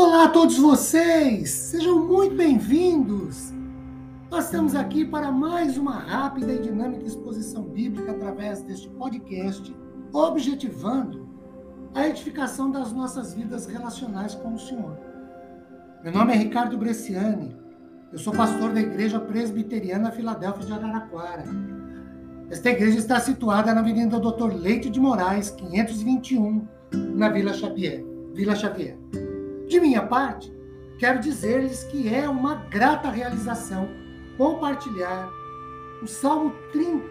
Olá a todos vocês! Sejam muito bem-vindos! Nós estamos aqui para mais uma rápida e dinâmica exposição bíblica através deste podcast, objetivando a edificação das nossas vidas relacionais com o Senhor. Meu nome é Ricardo Bresciani, eu sou pastor da Igreja Presbiteriana Filadélfia de Araraquara. Esta igreja está situada na Avenida Doutor Leite de Moraes, 521, na Vila Xavier. Vila Xavier. De minha parte, quero dizer-lhes que é uma grata realização compartilhar o Salmo 30,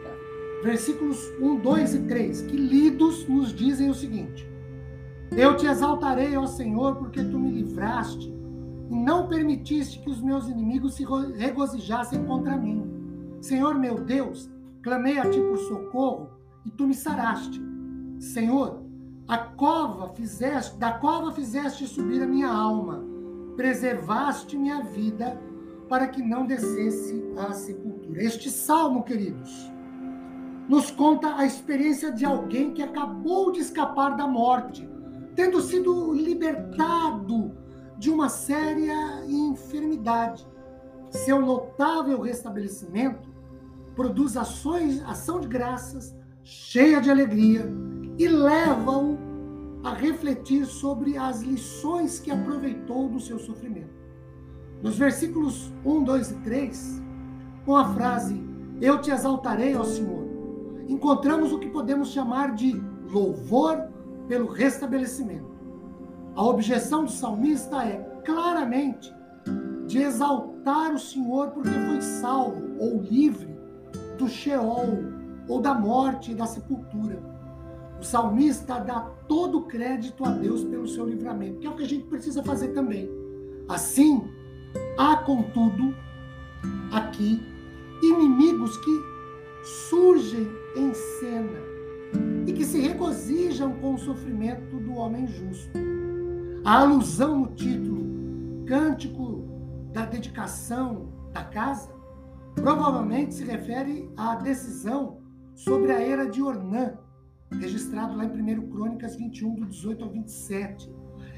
versículos 1, 2 e 3, que lidos nos dizem o seguinte: Eu te exaltarei, ó Senhor, porque tu me livraste e não permitiste que os meus inimigos se regozijassem contra mim. Senhor meu Deus, clamei a ti por socorro e tu me saraste. Senhor, a cova fizeste, da cova fizeste subir a minha alma, preservaste minha vida para que não descesse à sepultura. Este salmo, queridos, nos conta a experiência de alguém que acabou de escapar da morte, tendo sido libertado de uma séria enfermidade. Seu notável restabelecimento produz ações, ação de graças, cheia de alegria, e leva-o a refletir sobre as lições que aproveitou do seu sofrimento. Nos versículos 1, 2 e 3, com a frase Eu te exaltarei, ó Senhor, encontramos o que podemos chamar de louvor pelo restabelecimento. A objeção do salmista é claramente de exaltar o Senhor porque foi salvo ou livre do Sheol ou da morte e da sepultura. O salmista dá todo o crédito a Deus pelo seu livramento, que é o que a gente precisa fazer também. Assim, há, contudo, aqui inimigos que surgem em cena e que se regozijam com o sofrimento do homem justo. A alusão no título Cântico da Dedicação da Casa provavelmente se refere à decisão sobre a era de Ornã, registrado lá em 1 Crônicas 21, do 18 ao 27.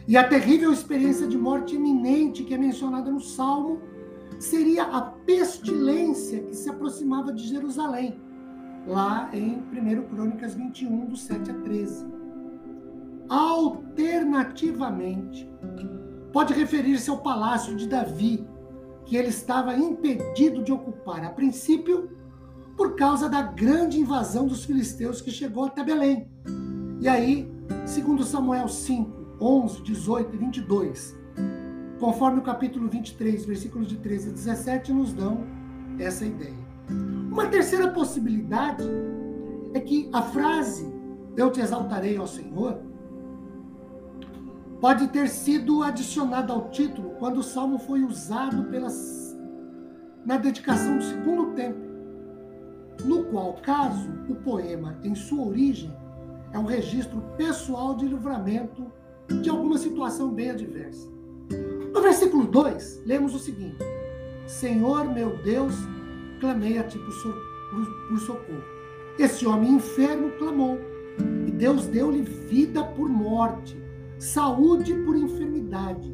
E a terrível experiência de morte iminente que é mencionada no Salmo seria a pestilência que se aproximava de Jerusalém, lá em 1 Crônicas 21, do 7 a 13. Alternativamente, pode referir-se ao palácio de Davi, que ele estava impedido de ocupar, a princípio, por causa da grande invasão dos filisteus que chegou até Belém. E aí, segundo Samuel 5, 11, 18 e 22, conforme o capítulo 23, versículos de 13 a 17, nos dão essa ideia. Uma terceira possibilidade é que a frase Eu te exaltarei ao Senhor pode ter sido adicionada ao título quando o salmo foi usado pelas, na dedicação do segundo templo no qual caso o poema, em sua origem, é um registro pessoal de livramento de alguma situação bem adversa. No versículo 2, lemos o seguinte: Senhor meu Deus, clamei a ti por, por socorro. Esse homem enfermo clamou, e Deus deu-lhe vida por morte, saúde por enfermidade,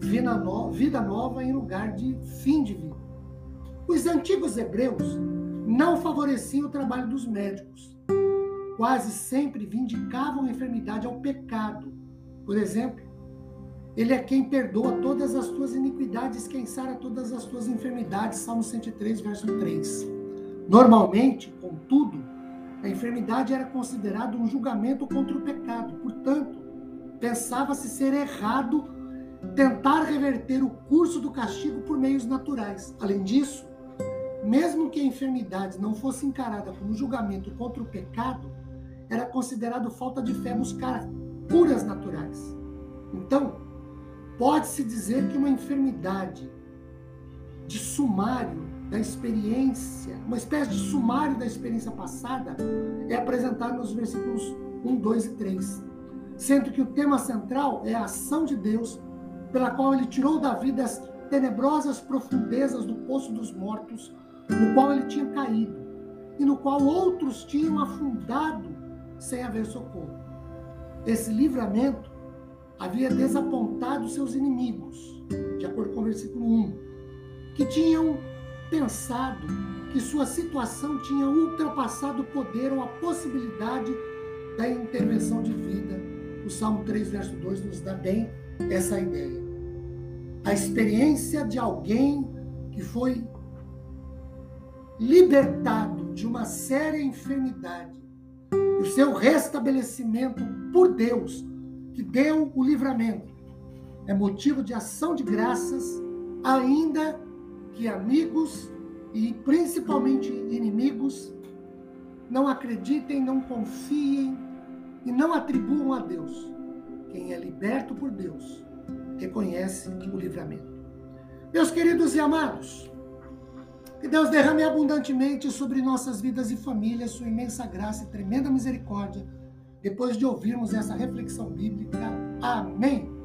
vida nova em lugar de fim de vida. Os antigos hebreus não favoreciam o trabalho dos médicos. Quase sempre vindicavam a enfermidade ao pecado. Por exemplo, ele é quem perdoa todas as tuas iniquidades, quem sara todas as tuas enfermidades. Salmo 103, verso 3. Normalmente, contudo, a enfermidade era considerada um julgamento contra o pecado. Portanto, pensava-se ser errado tentar reverter o curso do castigo por meios naturais. Além disso, mesmo que a enfermidade não fosse encarada como julgamento contra o pecado, era considerado falta de fé buscar curas naturais. Então, pode-se dizer que uma enfermidade de sumário da experiência, uma espécie de sumário da experiência passada, é apresentado nos versículos 1, 2 e 3. Sendo que o tema central é a ação de Deus, pela qual ele tirou da vida as tenebrosas profundezas do poço dos mortos no qual ele tinha caído e no qual outros tinham afundado sem haver socorro. Esse livramento havia desapontado seus inimigos, de acordo com o versículo 1, que tinham pensado que sua situação tinha ultrapassado o poder ou a possibilidade da intervenção divina. O Salmo 3, verso 2 nos dá bem essa ideia. A experiência de alguém que foi libertado de uma séria enfermidade, o seu restabelecimento por Deus, que deu o livramento, é motivo de ação de graças, ainda que amigos e principalmente inimigos não acreditem, não confiem e não atribuam a Deus. Quem é liberto por Deus reconhece o livramento. Meus queridos e amados, que Deus derrame abundantemente sobre nossas vidas e famílias sua imensa graça e tremenda misericórdia, depois de ouvirmos essa reflexão bíblica. Amém.